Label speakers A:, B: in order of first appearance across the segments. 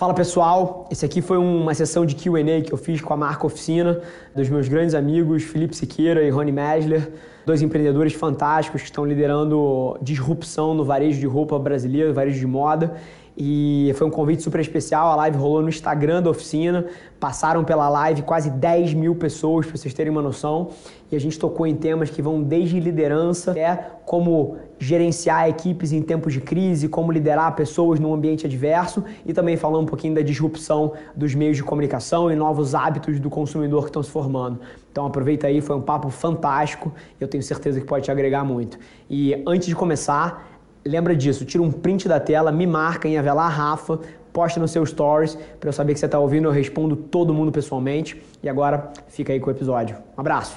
A: Fala pessoal, esse aqui foi uma sessão de QA que eu fiz com a marca Oficina, dos meus grandes amigos Felipe Siqueira e Rony Mesler, dois empreendedores fantásticos que estão liderando disrupção no varejo de roupa brasileiro, varejo de moda. E foi um convite super especial. A live rolou no Instagram da oficina. Passaram pela live quase 10 mil pessoas, para vocês terem uma noção. E a gente tocou em temas que vão desde liderança até como gerenciar equipes em tempos de crise, como liderar pessoas num ambiente adverso e também falar um pouquinho da disrupção dos meios de comunicação e novos hábitos do consumidor que estão se formando. Então aproveita aí, foi um papo fantástico. Eu tenho certeza que pode te agregar muito. E antes de começar, Lembra disso, tira um print da tela, me marca em Avelar Rafa, posta no seu stories para eu saber que você está ouvindo, eu respondo todo mundo pessoalmente. E agora fica aí com o episódio. Um abraço.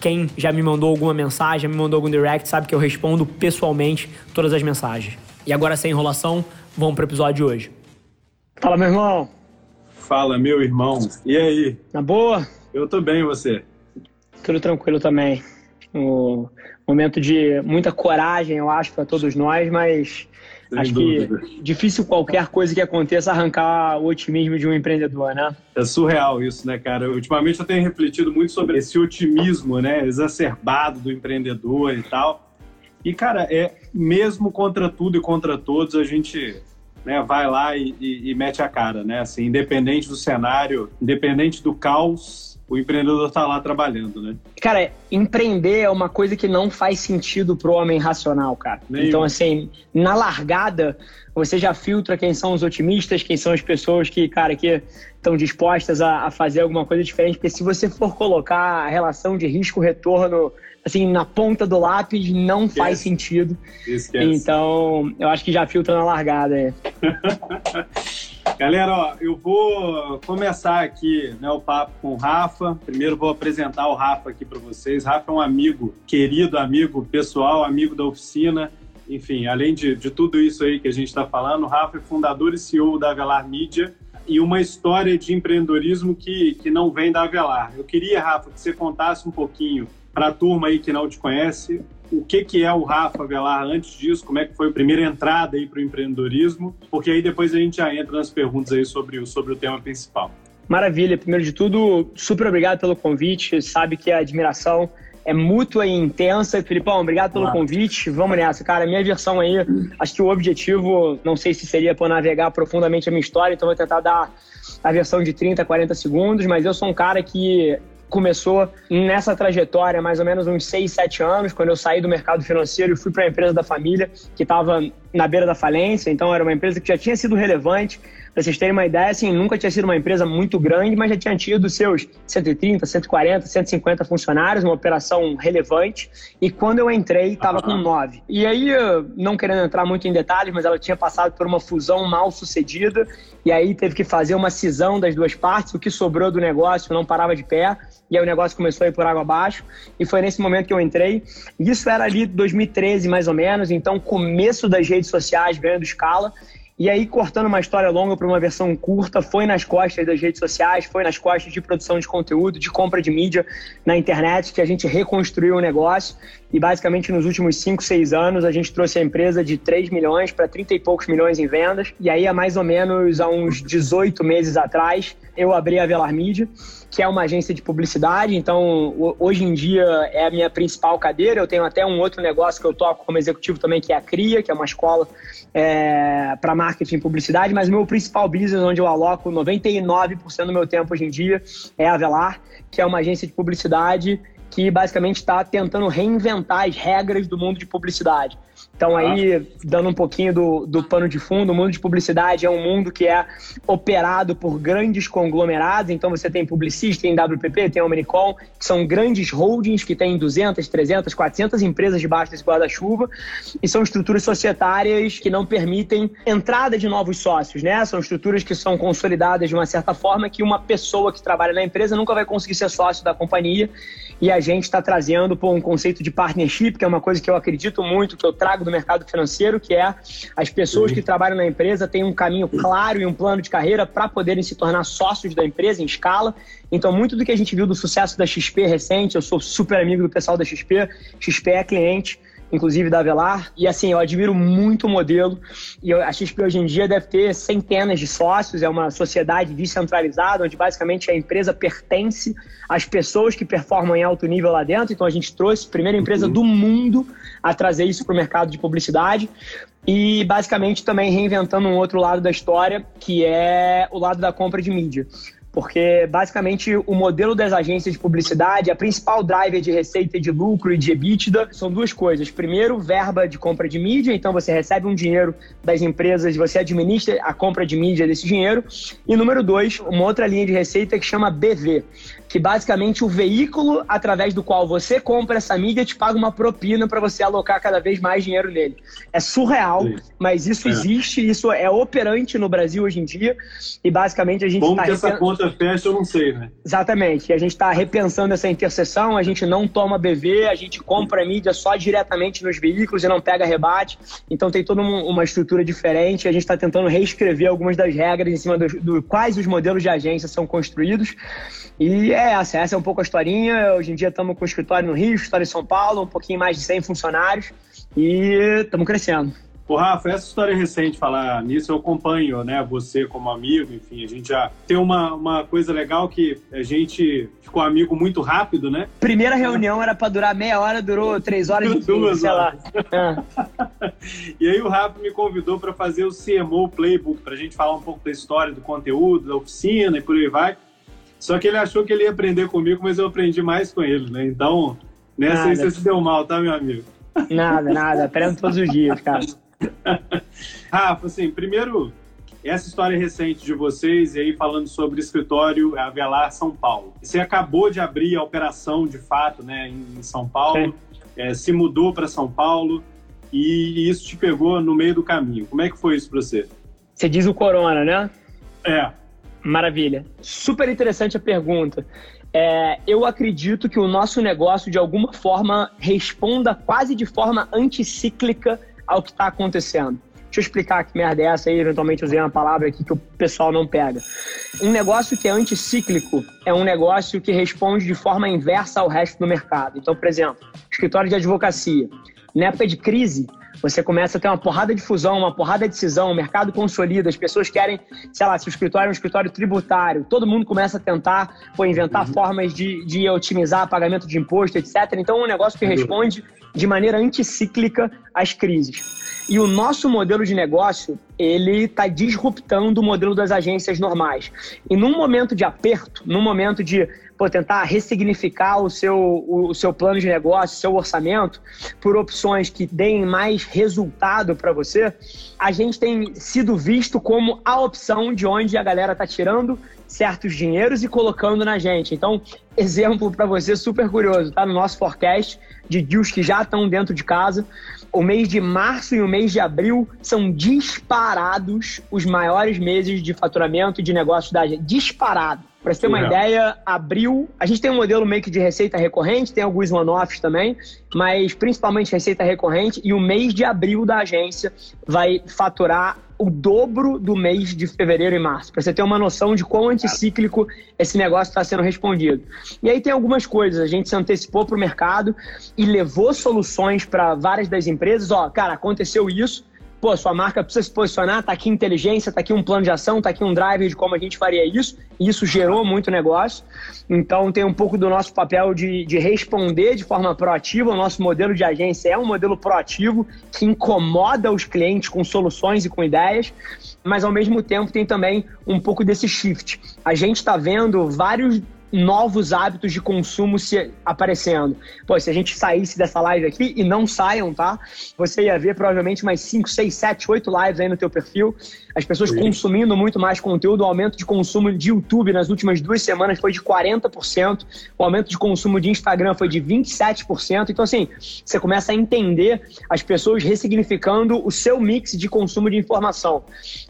A: Quem já me mandou alguma mensagem, já me mandou algum direct, sabe que eu respondo pessoalmente todas as mensagens. E agora, sem enrolação, vamos pro episódio de hoje.
B: Fala, meu irmão.
C: Fala, meu irmão. E aí?
B: Na boa?
C: Eu tô bem, e você?
B: Tudo tranquilo também. Um momento de muita coragem, eu acho, para todos nós, mas sem Acho dúvida. que difícil qualquer coisa que aconteça arrancar o otimismo de um empreendedor, né?
C: É surreal isso, né, cara? Ultimamente eu tenho refletido muito sobre esse otimismo, né, exacerbado do empreendedor e tal. E, cara, é mesmo contra tudo e contra todos, a gente né, vai lá e, e, e mete a cara, né? Assim, independente do cenário, independente do caos, o empreendedor está lá trabalhando, né?
B: Cara, empreender é uma coisa que não faz sentido pro homem racional, cara. Nenhum. Então, assim, na largada, você já filtra quem são os otimistas, quem são as pessoas que, cara, que estão dispostas a, a fazer alguma coisa diferente. Porque se você for colocar a relação de risco-retorno assim, na ponta do lápis, não Esquece. faz sentido. Esquece. Então, eu acho que já filtra na largada. É.
C: Galera, ó, eu vou começar aqui né, o papo com o Rafa. Primeiro vou apresentar o Rafa aqui para vocês. Rafa é um amigo, querido amigo pessoal, amigo da oficina. Enfim, além de, de tudo isso aí que a gente está falando, o Rafa é fundador e CEO da Avelar Mídia e uma história de empreendedorismo que, que não vem da Avelar. Eu queria, Rafa, que você contasse um pouquinho para a turma aí que não te conhece, o que, que é o Rafa Velar antes disso, como é que foi a primeira entrada aí para o empreendedorismo, porque aí depois a gente já entra nas perguntas aí sobre o, sobre o tema principal.
B: Maravilha, primeiro de tudo, super obrigado pelo convite, sabe que a admiração é mútua e intensa. Filipão, obrigado pelo claro. convite. Vamos nessa, cara. Minha versão aí, acho que o objetivo, não sei se seria para navegar profundamente a minha história, então vou tentar dar a versão de 30, 40 segundos, mas eu sou um cara que começou nessa trajetória mais ou menos uns 6, 7 anos, quando eu saí do mercado financeiro e fui para a empresa da família, que estava na beira da falência, então era uma empresa que já tinha sido relevante, para vocês terem uma ideia, assim, nunca tinha sido uma empresa muito grande, mas já tinha tido seus 130, 140, 150 funcionários, uma operação relevante. E quando eu entrei, estava com nove. E aí, não querendo entrar muito em detalhes, mas ela tinha passado por uma fusão mal sucedida, e aí teve que fazer uma cisão das duas partes. O que sobrou do negócio não parava de pé, e aí o negócio começou a ir por água abaixo. E foi nesse momento que eu entrei. Isso era ali 2013, mais ou menos, então começo das redes sociais ganhando escala. E aí, cortando uma história longa para uma versão curta, foi nas costas das redes sociais, foi nas costas de produção de conteúdo, de compra de mídia na internet, que a gente reconstruiu o negócio. E basicamente, nos últimos 5, 6 anos, a gente trouxe a empresa de 3 milhões para 30 e poucos milhões em vendas. E aí, há mais ou menos há uns 18 meses atrás, eu abri a Velar Mídia que é uma agência de publicidade. Então, hoje em dia é a minha principal cadeira. Eu tenho até um outro negócio que eu toco como executivo também, que é a CRIA, que é uma escola é, para marketing e publicidade. Mas o meu principal business, onde eu aloco 99% do meu tempo hoje em dia, é a Velar, que é uma agência de publicidade que basicamente está tentando reinventar as regras do mundo de publicidade. Então, aí, dando um pouquinho do, do pano de fundo, o mundo de publicidade é um mundo que é operado por grandes conglomerados. Então, você tem Publicis, tem WPP, tem Omnicom, que são grandes holdings que têm 200, 300, 400 empresas debaixo desse guarda-chuva. E são estruturas societárias que não permitem entrada de novos sócios, né? São estruturas que são consolidadas de uma certa forma que uma pessoa que trabalha na empresa nunca vai conseguir ser sócio da companhia. E a gente está trazendo por um conceito de partnership, que é uma coisa que eu acredito muito, que eu trago do mercado financeiro, que é as pessoas que trabalham na empresa têm um caminho claro e um plano de carreira para poderem se tornar sócios da empresa em escala. Então, muito do que a gente viu do sucesso da XP recente, eu sou super amigo do pessoal da XP, XP é cliente inclusive da Avelar. E assim, eu admiro muito o modelo. E a XP hoje em dia deve ter centenas de sócios, é uma sociedade descentralizada, onde basicamente a empresa pertence às pessoas que performam em alto nível lá dentro. Então a gente trouxe a primeira empresa uhum. do mundo a trazer isso para o mercado de publicidade. E basicamente também reinventando um outro lado da história, que é o lado da compra de mídia porque basicamente o modelo das agências de publicidade, a principal driver de receita de lucro e de EBITDA são duas coisas. Primeiro, verba de compra de mídia, então você recebe um dinheiro das empresas, você administra a compra de mídia desse dinheiro. E número dois, uma outra linha de receita que chama BV, que basicamente o veículo através do qual você compra essa mídia te paga uma propina para você alocar cada vez mais dinheiro nele. É surreal, Sim. mas isso é. existe, isso é operante no Brasil hoje em dia e basicamente a gente
C: está... Como tá que essa conta fecha, eu não sei, né?
B: Exatamente, e a gente está repensando essa interseção, a gente não toma BV, a gente compra mídia só diretamente nos veículos e não pega rebate, então tem toda uma estrutura diferente, a gente está tentando reescrever algumas das regras em cima do, do quais os modelos de agência são construídos e é essa, essa é um pouco a historinha. Hoje em dia estamos com escritório no Rio, escritório em São Paulo, um pouquinho mais de 100 funcionários e estamos crescendo.
C: Ô, Rafa, essa história recente, falar nisso, eu acompanho, né, você como amigo, enfim, a gente já tem uma, uma coisa legal que a gente ficou amigo muito rápido, né?
B: Primeira reunião era para durar meia hora, durou três horas e duas, sei lá.
C: É. e aí o Rafa me convidou para fazer o CMO Playbook, para a gente falar um pouco da história, do conteúdo, da oficina e por aí vai. Só que ele achou que ele ia aprender comigo, mas eu aprendi mais com ele, né? Então, nessa aí você se deu mal, tá, meu amigo?
B: Nada, nada. Aprendo todos os dias, cara.
C: Rafa, assim, primeiro, essa história recente de vocês, e aí falando sobre escritório Avelar São Paulo. Você acabou de abrir a operação, de fato, né, em São Paulo, é, se mudou para São Paulo, e isso te pegou no meio do caminho. Como é que foi isso para você?
B: Você diz o corona, né?
C: É.
B: Maravilha. Super interessante a pergunta. É, eu acredito que o nosso negócio, de alguma forma, responda quase de forma anticíclica ao que está acontecendo. Deixa eu explicar que merda é essa aí, eventualmente usei uma palavra aqui que o pessoal não pega. Um negócio que é anticíclico é um negócio que responde de forma inversa ao resto do mercado. Então, por exemplo, escritório de advocacia. Na época de crise, você começa a ter uma porrada de fusão, uma porrada de cisão, o mercado consolida, as pessoas querem, sei lá, se o escritório é um escritório tributário, todo mundo começa a tentar pô, inventar uhum. formas de, de otimizar pagamento de imposto, etc. Então, é um negócio que responde de maneira anticíclica às crises. E o nosso modelo de negócio, ele está disruptando o modelo das agências normais. E num momento de aperto, num momento de pô, tentar ressignificar o seu, o, seu plano de negócio, seu orçamento, por opções que deem mais resultado para você, a gente tem sido visto como a opção de onde a galera está tirando certos dinheiros e colocando na gente. Então, exemplo para você super curioso, tá no nosso forecast de deals que já estão dentro de casa. O mês de março e o mês de abril são disparados os maiores meses de faturamento de negócio da gente. Disparado. Para você ter uma ideia, abril. A gente tem um modelo meio que de receita recorrente, tem alguns one-offs também, mas principalmente receita recorrente. E o mês de abril da agência vai faturar o dobro do mês de fevereiro e março, para você ter uma noção de quão anticíclico esse negócio está sendo respondido. E aí tem algumas coisas, a gente se antecipou para o mercado e levou soluções para várias das empresas. Ó, cara, aconteceu isso, pô, sua marca precisa se posicionar, tá aqui inteligência, tá aqui um plano de ação, tá aqui um driver de como a gente faria isso, e isso gerou muito negócio. Então tem um pouco do nosso papel de, de responder de forma proativa. O nosso modelo de agência é um modelo proativo que incomoda os clientes com soluções e com ideias, mas ao mesmo tempo tem também um pouco desse shift. A gente está vendo vários novos hábitos de consumo se aparecendo. Pô, se a gente saísse dessa live aqui, e não saiam, tá? Você ia ver provavelmente mais 5, 6, 7, 8 lives aí no teu perfil. As pessoas Sim. consumindo muito mais conteúdo. O aumento de consumo de YouTube nas últimas duas semanas foi de 40%. O aumento de consumo de Instagram foi de 27%. Então, assim, você começa a entender as pessoas ressignificando o seu mix de consumo de informação.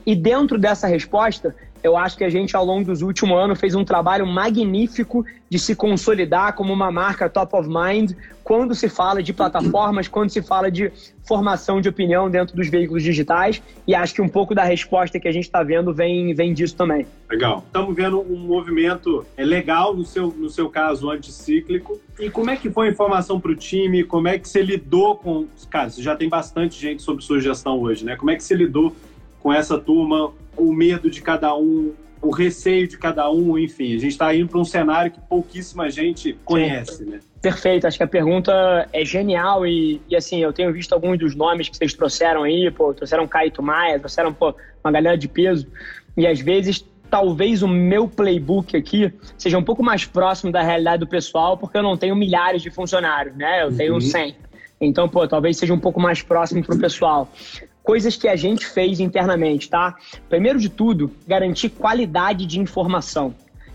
B: E dentro dessa resposta, eu acho que a gente, ao longo dos últimos anos, fez um trabalho magnífico de se consolidar como uma marca top of mind quando se fala de plataformas, quando se fala de formação de opinião dentro dos veículos digitais. E acho que um pouco da resposta que a gente está vendo vem, vem disso também.
C: Legal. Estamos vendo um movimento é legal, no seu, no seu caso, anticíclico. E como é que foi a informação para o time? Como é que você lidou com. Cara, você já tem bastante gente sobre sua gestão hoje, né? Como é que você lidou com essa turma? O medo de cada um, o receio de cada um, enfim. A gente está indo para um cenário que pouquíssima gente conhece, né?
B: Perfeito, acho que a pergunta é genial e, e, assim, eu tenho visto alguns dos nomes que vocês trouxeram aí, pô, trouxeram Caio Maia, trouxeram pô, uma galera de peso e às vezes talvez o meu playbook aqui seja um pouco mais próximo da realidade do pessoal porque eu não tenho milhares de funcionários, né? Eu tenho uhum. 100. Então, pô, talvez seja um pouco mais próximo para o pessoal coisas que a gente fez internamente, tá? Primeiro de tudo, garantir qualidade de informação.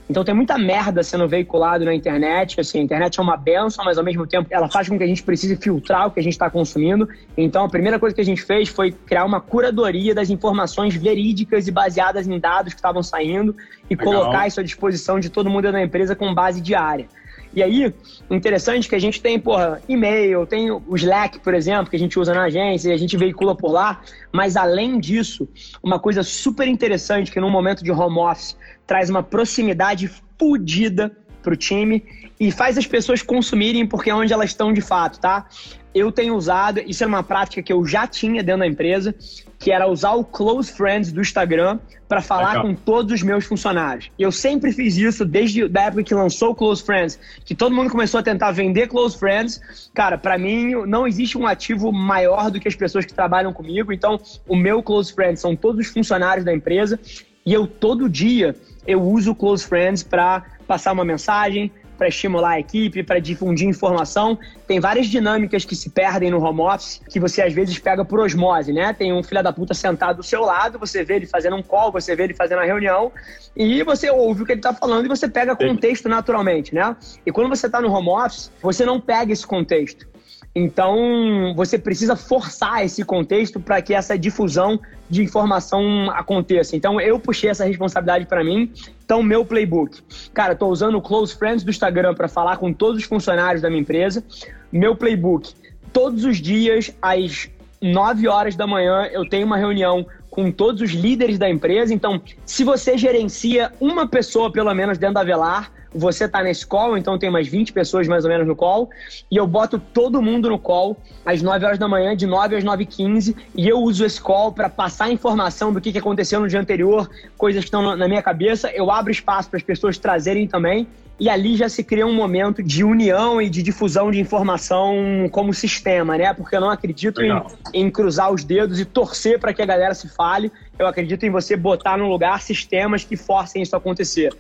B: Então tem muita merda sendo veiculado na internet, assim, a internet é uma benção, mas ao mesmo tempo ela faz com que a gente precise filtrar o que a gente está consumindo. Então a primeira coisa que a gente fez foi criar uma curadoria das informações verídicas e baseadas em dados que estavam saindo e Legal. colocar isso à disposição de todo mundo da empresa com base diária. E aí, interessante que a gente tem, porra, e-mail, tem o Slack, por exemplo, que a gente usa na agência e a gente veicula por lá. Mas além disso, uma coisa super interessante que num momento de home office traz uma proximidade fodida pro time e faz as pessoas consumirem porque é onde elas estão de fato, tá? Eu tenho usado, isso é uma prática que eu já tinha dentro da empresa, que era usar o Close Friends do Instagram para falar Legal. com todos os meus funcionários. Eu sempre fiz isso desde a época que lançou o Close Friends, que todo mundo começou a tentar vender Close Friends. Cara, para mim não existe um ativo maior do que as pessoas que trabalham comigo. Então, o meu Close Friends são todos os funcionários da empresa e eu todo dia eu uso o Close Friends para passar uma mensagem, para estimular a equipe, para difundir informação. Tem várias dinâmicas que se perdem no home office, que você às vezes pega por osmose, né? Tem um filho da puta sentado do seu lado, você vê ele fazendo um call, você vê ele fazendo uma reunião, e você ouve o que ele está falando e você pega contexto naturalmente, né? E quando você está no home office, você não pega esse contexto. Então, você precisa forçar esse contexto para que essa difusão de informação aconteça. Então, eu puxei essa responsabilidade para mim. Então, meu playbook. Cara, estou usando o Close Friends do Instagram para falar com todos os funcionários da minha empresa. Meu playbook. Todos os dias, às 9 horas da manhã, eu tenho uma reunião com todos os líderes da empresa. Então, se você gerencia uma pessoa, pelo menos, dentro da Velar, você tá nesse call, então tem umas 20 pessoas mais ou menos no call, e eu boto todo mundo no call às 9 horas da manhã, de 9 às 9 h 15 e eu uso esse call para passar informação do que, que aconteceu no dia anterior, coisas que estão na minha cabeça, eu abro espaço para as pessoas trazerem também, e ali já se cria um momento de união e de difusão de informação como sistema, né? Porque eu não acredito em, em, cruzar os dedos e torcer para que a galera se fale. Eu acredito em você botar no lugar sistemas que forcem isso a acontecer.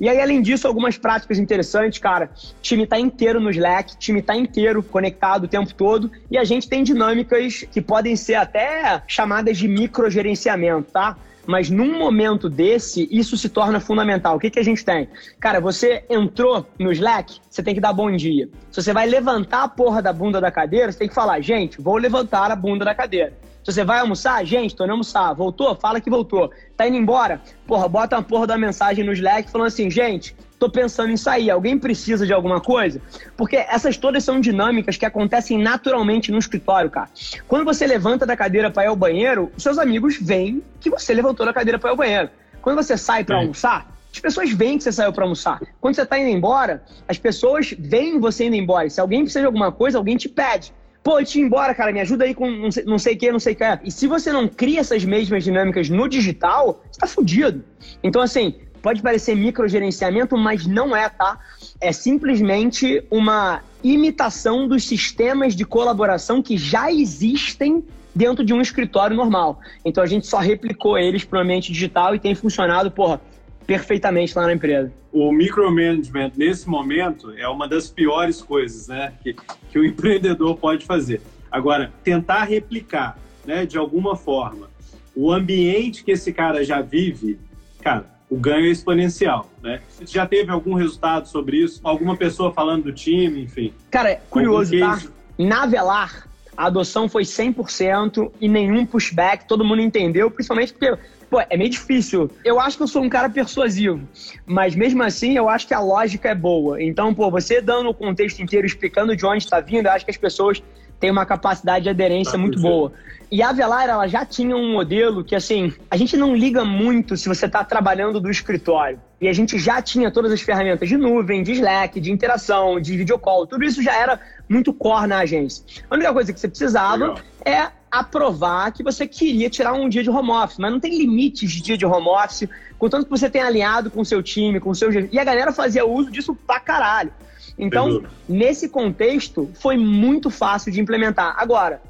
B: E aí, além disso, algumas práticas interessantes, cara. O time tá inteiro no Slack, time tá inteiro conectado o tempo todo. E a gente tem dinâmicas que podem ser até chamadas de microgerenciamento, tá? Mas num momento desse, isso se torna fundamental. O que, que a gente tem? Cara, você entrou no Slack, você tem que dar bom dia. Se você vai levantar a porra da bunda da cadeira, você tem que falar, gente, vou levantar a bunda da cadeira. Se você vai almoçar, gente, tô indo almoçar. Voltou? Fala que voltou. Tá indo embora? Porra, bota uma porra da mensagem no Slack falando assim, gente, tô pensando em sair. Alguém precisa de alguma coisa? Porque essas todas são dinâmicas que acontecem naturalmente no escritório, cara. Quando você levanta da cadeira para ir ao banheiro, seus amigos veem que você levantou da cadeira para ir ao banheiro. Quando você sai para almoçar, as pessoas veem que você saiu para almoçar. Quando você está indo embora, as pessoas veem você indo embora. Se alguém precisa de alguma coisa, alguém te pede. Pô, eu embora, cara, me ajuda aí com não sei, não sei o que, não sei o que. E se você não cria essas mesmas dinâmicas no digital, você tá fudido. Então, assim, pode parecer microgerenciamento, mas não é, tá? É simplesmente uma imitação dos sistemas de colaboração que já existem dentro de um escritório normal. Então a gente só replicou eles para o ambiente digital e tem funcionado, porra, perfeitamente lá na empresa.
C: O micromanagement, nesse momento, é uma das piores coisas né, que, que o empreendedor pode fazer. Agora, tentar replicar, né, de alguma forma, o ambiente que esse cara já vive, cara, o ganho é exponencial, né? Já teve algum resultado sobre isso? Alguma pessoa falando do time, enfim?
B: Cara, é curioso, tá? Na Velar, a adoção foi 100% e nenhum pushback, todo mundo entendeu, principalmente porque pô, é meio difícil. Eu acho que eu sou um cara persuasivo, mas mesmo assim eu acho que a lógica é boa. Então, pô, você dando o contexto inteiro, explicando de onde está vindo, eu acho que as pessoas têm uma capacidade de aderência tá, muito boa. E a Avelar, ela já tinha um modelo que, assim, a gente não liga muito se você está trabalhando do escritório. E a gente já tinha todas as ferramentas de nuvem, de Slack, de interação, de videocall. Tudo isso já era muito core na agência. A única coisa que você precisava Legal. é aprovar que você queria tirar um dia de home office, mas não tem limites de dia de home office, contanto que você tenha alinhado com o seu time, com o seu... E a galera fazia uso disso pra caralho. Então, nesse contexto, foi muito fácil de implementar. Agora,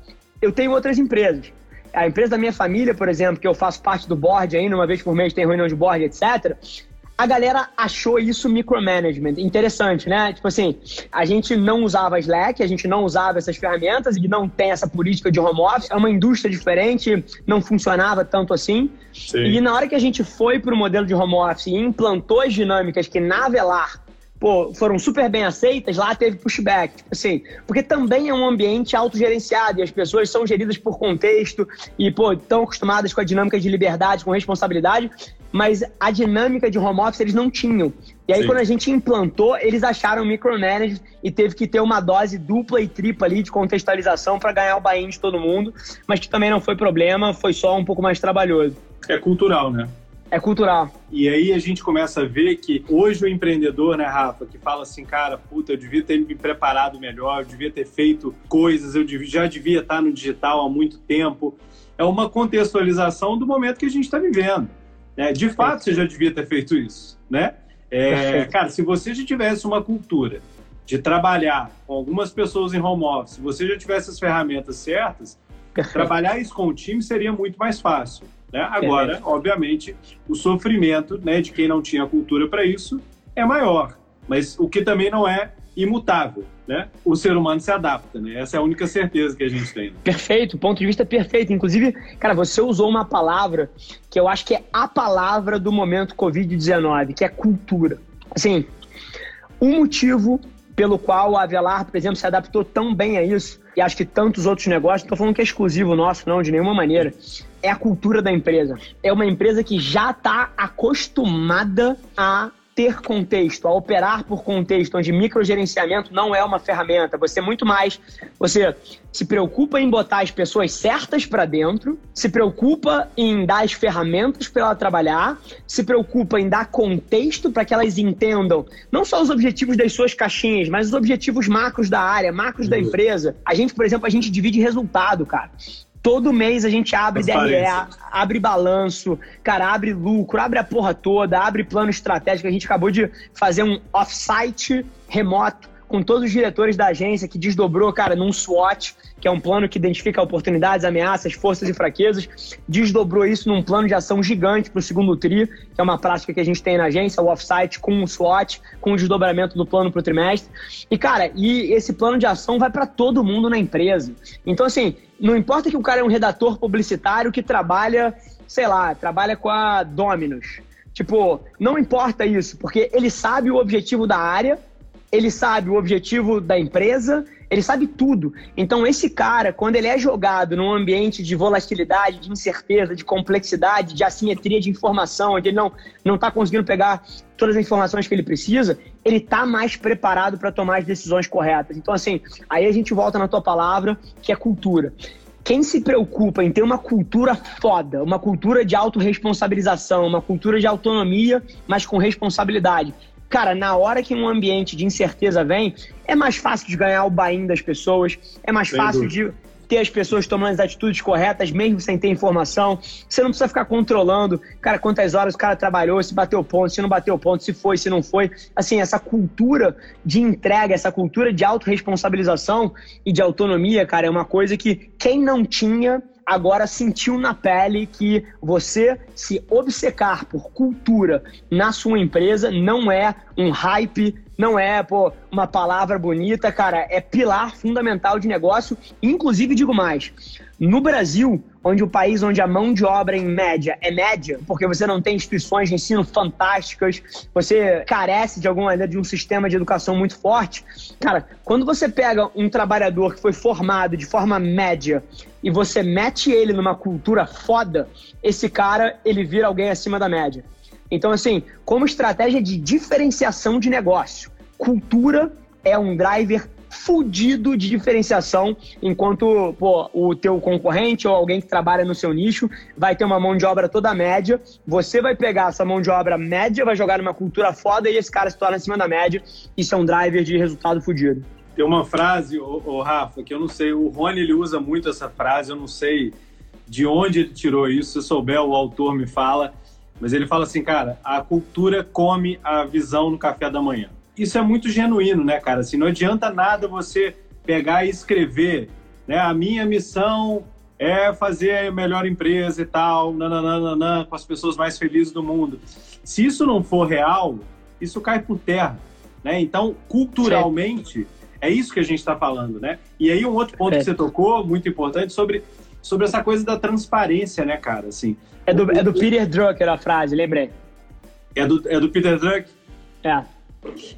B: eu tenho outras empresas. A empresa da minha família, por exemplo, que eu faço parte do board ainda, uma vez por mês tem reunião de board, etc a galera achou isso micromanagement. Interessante, né? Tipo assim, a gente não usava Slack, a gente não usava essas ferramentas e não tem essa política de home office. É uma indústria diferente, não funcionava tanto assim. Sim. E na hora que a gente foi para o modelo de home office e implantou as dinâmicas que na Velar pô, foram super bem aceitas, lá teve pushback. Tipo assim, porque também é um ambiente autogerenciado e as pessoas são geridas por contexto e, pô, estão acostumadas com a dinâmica de liberdade, com responsabilidade mas a dinâmica de home office eles não tinham. E aí, Sim. quando a gente implantou, eles acharam micromanage e teve que ter uma dose dupla e tripla ali de contextualização para ganhar o buy-in de todo mundo, mas que também não foi problema, foi só um pouco mais trabalhoso.
C: É cultural, né?
B: É cultural.
C: E aí a gente começa a ver que hoje o empreendedor, né, Rafa, que fala assim, cara, puta, eu devia ter me preparado melhor, eu devia ter feito coisas, eu devia, já devia estar no digital há muito tempo. É uma contextualização do momento que a gente está vivendo. É, de fato, você já devia ter feito isso, né? É, cara, se você já tivesse uma cultura de trabalhar com algumas pessoas em home office, se você já tivesse as ferramentas certas, trabalhar isso com o time seria muito mais fácil. Né? Agora, obviamente, o sofrimento né, de quem não tinha cultura para isso é maior, mas o que também não é imutável né? O ser humano se adapta, né? Essa é a única certeza que a gente tem. Né?
B: Perfeito, ponto de vista perfeito. Inclusive, cara, você usou uma palavra que eu acho que é a palavra do momento Covid-19, que é cultura. Assim, um motivo pelo qual a Avelar, por exemplo, se adaptou tão bem a isso, e acho que tantos outros negócios, não estou falando que é exclusivo nosso, não, de nenhuma maneira, é a cultura da empresa. É uma empresa que já está acostumada a ter contexto, a operar por contexto, onde microgerenciamento não é uma ferramenta. Você muito mais, você se preocupa em botar as pessoas certas para dentro, se preocupa em dar as ferramentas para ela trabalhar, se preocupa em dar contexto para que elas entendam não só os objetivos das suas caixinhas, mas os objetivos macros da área, macros uhum. da empresa. A gente, por exemplo, a gente divide resultado, cara. Todo mês a gente abre DRE, abre balanço, cara, abre lucro, abre a porra toda, abre plano estratégico. A gente acabou de fazer um off-site remoto com todos os diretores da agência que desdobrou, cara, num SWOT, que é um plano que identifica oportunidades, ameaças, forças e fraquezas, desdobrou isso num plano de ação gigante para o segundo TRI, que é uma prática que a gente tem na agência, o offsite com o SWOT, com o desdobramento do plano para o trimestre. E, cara, e esse plano de ação vai para todo mundo na empresa. Então, assim, não importa que o cara é um redator publicitário que trabalha, sei lá, trabalha com a Dominus. Tipo, não importa isso, porque ele sabe o objetivo da área, ele sabe o objetivo da empresa, ele sabe tudo. Então, esse cara, quando ele é jogado num ambiente de volatilidade, de incerteza, de complexidade, de assimetria de informação, onde ele não está conseguindo pegar todas as informações que ele precisa, ele está mais preparado para tomar as decisões corretas. Então, assim, aí a gente volta na tua palavra, que é cultura. Quem se preocupa em ter uma cultura foda, uma cultura de autorresponsabilização, uma cultura de autonomia, mas com responsabilidade, cara, na hora que um ambiente de incerteza vem, é mais fácil de ganhar o bain das pessoas, é mais Sem fácil dúvida. de ter as pessoas tomando as atitudes corretas, mesmo sem ter informação. Você não precisa ficar controlando, cara, quantas horas o cara trabalhou, se bateu ponto, se não bateu ponto, se foi, se não foi. Assim, essa cultura de entrega, essa cultura de autorresponsabilização e de autonomia, cara, é uma coisa que quem não tinha agora sentiu na pele que você se obcecar por cultura na sua empresa não é um hype, não é pô, uma palavra bonita, cara, é pilar fundamental de negócio. Inclusive, digo mais, no Brasil, onde o país onde a mão de obra em média é média, porque você não tem instituições de ensino fantásticas, você carece de alguma de um sistema de educação muito forte. Cara, quando você pega um trabalhador que foi formado de forma média e você mete ele numa cultura foda, esse cara, ele vira alguém acima da média. Então, assim, como estratégia de diferenciação de negócio, cultura é um driver fudido de diferenciação, enquanto pô, o teu concorrente ou alguém que trabalha no seu nicho vai ter uma mão de obra toda média, você vai pegar essa mão de obra média, vai jogar numa cultura foda e esse cara se torna acima da média. Isso é um driver de resultado fudido.
C: Tem uma frase, o Rafa, que eu não sei, o Rony ele usa muito essa frase, eu não sei de onde ele tirou isso, se souber o autor me fala, mas ele fala assim, cara, a cultura come a visão no café da manhã isso é muito genuíno, né, cara? Assim, não adianta nada você pegar e escrever, né? A minha missão é fazer a melhor empresa e tal, nananana, com as pessoas mais felizes do mundo. Se isso não for real, isso cai por terra, né? Então, culturalmente, é isso que a gente está falando, né? E aí um outro ponto é. que você tocou, muito importante, sobre, sobre essa coisa da transparência, né, cara? Assim,
B: é do, é do Peter Drucker a frase, lembrei.
C: É do, é do Peter Drucker?
B: É.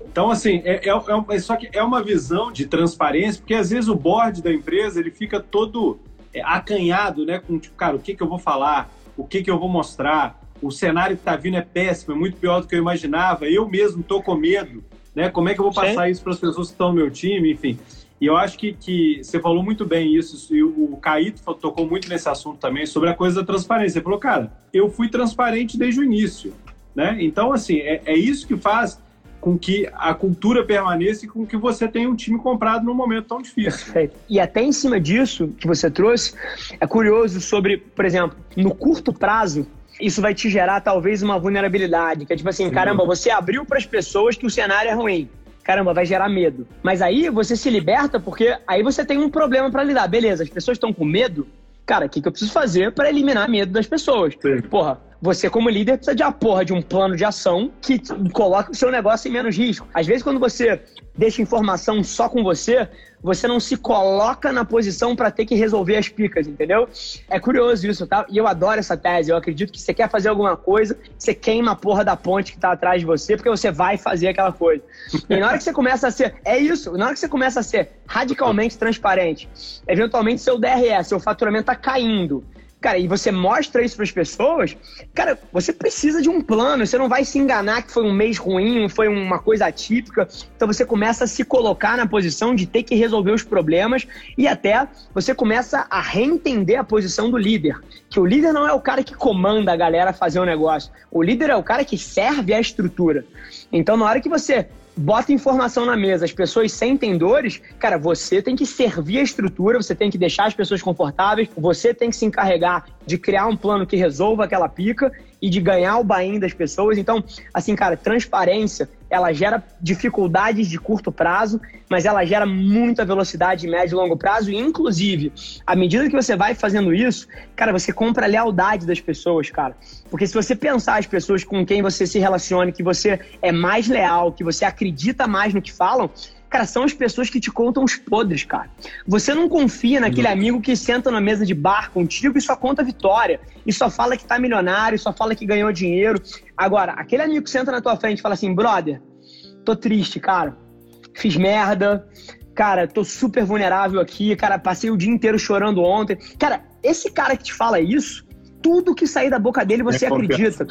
C: Então, assim, é, é, é, só que é uma visão de transparência, porque às vezes o board da empresa ele fica todo é, acanhado, né? Com tipo, cara, o que, que eu vou falar, o que, que eu vou mostrar, o cenário que está vindo é péssimo, é muito pior do que eu imaginava, eu mesmo estou com medo, né? Como é que eu vou passar Sim. isso para as pessoas que estão no meu time, enfim. E eu acho que, que você falou muito bem isso, e o Caíto tocou muito nesse assunto também, sobre a coisa da transparência. Ele falou, cara, eu fui transparente desde o início, né? Então, assim, é, é isso que faz com que a cultura permaneça e com que você tenha um time comprado num momento tão difícil.
B: Perfeito. E até em cima disso que você trouxe, é curioso sobre, por exemplo, no curto prazo, isso vai te gerar talvez uma vulnerabilidade, que é tipo assim, Sim. caramba, você abriu para as pessoas que o cenário é ruim. Caramba, vai gerar medo. Mas aí você se liberta porque aí você tem um problema para lidar. Beleza, as pessoas estão com medo, cara, o que, que eu preciso fazer para eliminar medo das pessoas? Sim. Porra, você como líder precisa de uma porra de um plano de ação que coloque o seu negócio em menos risco. Às vezes quando você deixa informação só com você, você não se coloca na posição para ter que resolver as picas, entendeu? É curioso isso, tá? E eu adoro essa tese. Eu acredito que você quer fazer alguma coisa, você queima a porra da ponte que tá atrás de você, porque você vai fazer aquela coisa. E na hora que você começa a ser. É isso, na hora que você começa a ser radicalmente transparente, eventualmente seu DRE, seu faturamento tá caindo Cara, e você mostra isso para as pessoas, cara, você precisa de um plano, você não vai se enganar que foi um mês ruim, foi uma coisa atípica. Então você começa a se colocar na posição de ter que resolver os problemas e até você começa a reentender a posição do líder. Que o líder não é o cara que comanda a galera a fazer o um negócio. O líder é o cara que serve a estrutura. Então, na hora que você bota informação na mesa, as pessoas sentem dores, cara, você tem que servir a estrutura, você tem que deixar as pessoas confortáveis, você tem que se encarregar de criar um plano que resolva aquela pica e de ganhar o buy das pessoas. Então, assim, cara, transparência, ela gera dificuldades de curto prazo, mas ela gera muita velocidade de médio e longo prazo. E, inclusive, à medida que você vai fazendo isso, cara, você compra a lealdade das pessoas, cara. Porque se você pensar as pessoas com quem você se relaciona, que você é mais leal, que você acredita mais no que falam, Cara, são as pessoas que te contam os podres, cara. Você não confia naquele amigo que senta na mesa de bar contigo e só conta vitória. E só fala que tá milionário, só fala que ganhou dinheiro. Agora, aquele amigo que senta na tua frente e fala assim, brother, tô triste, cara. Fiz merda. Cara, tô super vulnerável aqui. Cara, passei o dia inteiro chorando ontem. Cara, esse cara que te fala isso, tudo que sair da boca dele você é acredita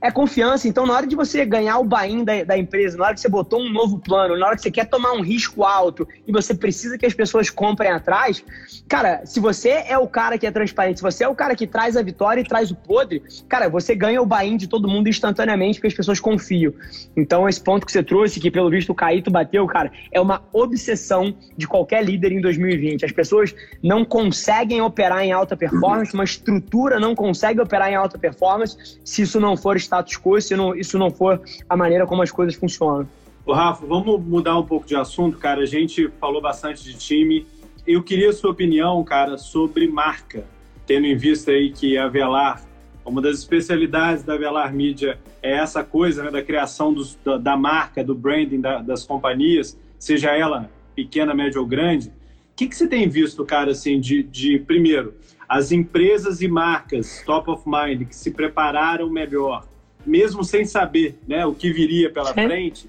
B: é confiança. Então, na hora de você ganhar o buy da, da, empresa, na hora que você botou um novo plano, na hora que você quer tomar um risco alto e você precisa que as pessoas comprem atrás, cara, se você é o cara que é transparente, se você é o cara que traz a vitória e traz o podre, cara, você ganha o buy de todo mundo instantaneamente porque as pessoas confiam. Então, esse ponto que você trouxe, que pelo visto o Caíto bateu, cara, é uma obsessão de qualquer líder em 2020. As pessoas não conseguem operar em alta performance, uma estrutura não consegue operar em alta performance se isso não for status quo se não, isso não for a maneira como as coisas funcionam.
C: Ô, Rafa, vamos mudar um pouco de assunto, cara. A gente falou bastante de time. Eu queria a sua opinião, cara, sobre marca. tendo em vista aí que a Velar, uma das especialidades da Velar Mídia é essa coisa né, da criação dos, da, da, marca, do branding da, das companhias, seja ela pequena, média ou grande. O que, que você tem visto, cara, assim, de, de primeiro, as empresas e marcas top of mind que se prepararam melhor, mesmo sem saber né, o que viria pela frente,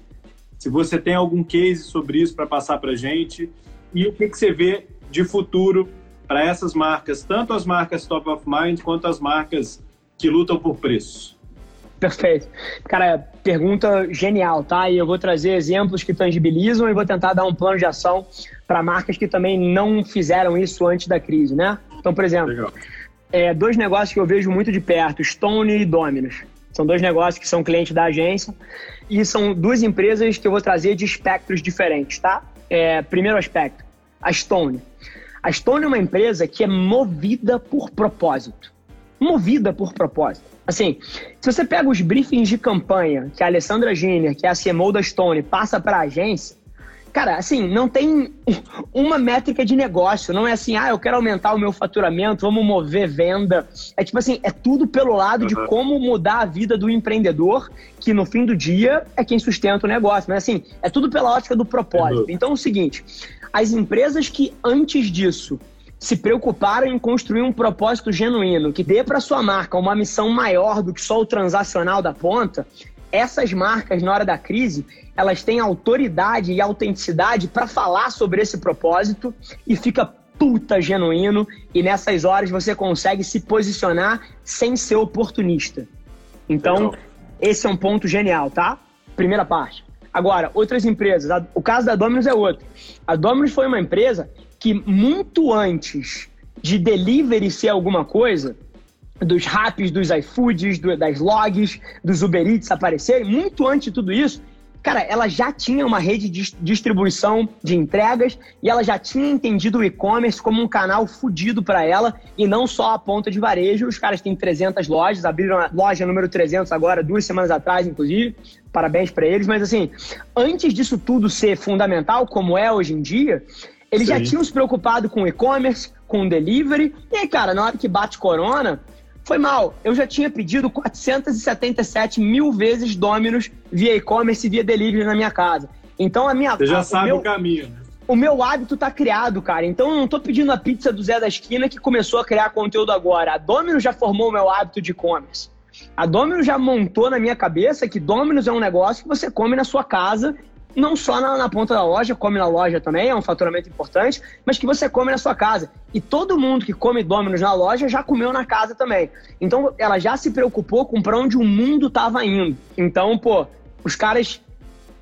C: se você tem algum case sobre isso para passar para gente e o que, que você vê de futuro para essas marcas, tanto as marcas top of mind quanto as marcas que lutam por preço.
B: Perfeito. Cara, pergunta genial, tá? E eu vou trazer exemplos que tangibilizam e vou tentar dar um plano de ação para marcas que também não fizeram isso antes da crise, né? Então, por exemplo, é, dois negócios que eu vejo muito de perto, Stone e Dominus. São dois negócios que são clientes da agência e são duas empresas que eu vou trazer de espectros diferentes, tá? É, primeiro aspecto, a Stone. A Stone é uma empresa que é movida por propósito. Movida por propósito. Assim, se você pega os briefings de campanha que a Alessandra Giner, que é a CMO da Stone, passa para a agência, Cara, assim, não tem uma métrica de negócio. Não é assim, ah, eu quero aumentar o meu faturamento, vamos mover venda. É tipo assim, é tudo pelo lado uhum. de como mudar a vida do empreendedor, que no fim do dia é quem sustenta o negócio. Mas assim, é tudo pela ótica do propósito. Uhum. Então é o seguinte: as empresas que antes disso se preocuparam em construir um propósito genuíno que dê para sua marca uma missão maior do que só o transacional da ponta, essas marcas, na hora da crise, elas têm autoridade e autenticidade para falar sobre esse propósito e fica puta genuíno e nessas horas você consegue se posicionar sem ser oportunista. Então, Legal. esse é um ponto genial, tá? Primeira parte. Agora, outras empresas, o caso da Domino's é outro. A Domino's foi uma empresa que muito antes de delivery ser alguma coisa, dos raps, dos iFoods, do, das logs, dos Uber Eats aparecerem, muito antes de tudo isso, cara, ela já tinha uma rede de distribuição de entregas e ela já tinha entendido o e-commerce como um canal fudido para ela e não só a ponta de varejo. Os caras têm 300 lojas, abriram a loja número 300 agora, duas semanas atrás, inclusive. Parabéns para eles. Mas assim, antes disso tudo ser fundamental, como é hoje em dia, eles Sim. já tinham se preocupado com e-commerce, com delivery. E aí, cara, na hora que bate corona, foi mal. Eu já tinha pedido 477 mil vezes Dominos via e-commerce e via delivery na minha casa. Então a minha.
C: Você já a, sabe o, meu, o caminho, né?
B: O meu hábito tá criado, cara. Então eu não tô pedindo a pizza do Zé da Esquina que começou a criar conteúdo agora. A Domino's já formou o meu hábito de e-commerce. A Domino's já montou na minha cabeça que Domino's é um negócio que você come na sua casa não só na, na, ponta da loja, come na loja também, é um faturamento importante, mas que você come na sua casa. E todo mundo que come Domino's na loja já comeu na casa também. Então ela já se preocupou com para onde o mundo estava indo. Então, pô, os caras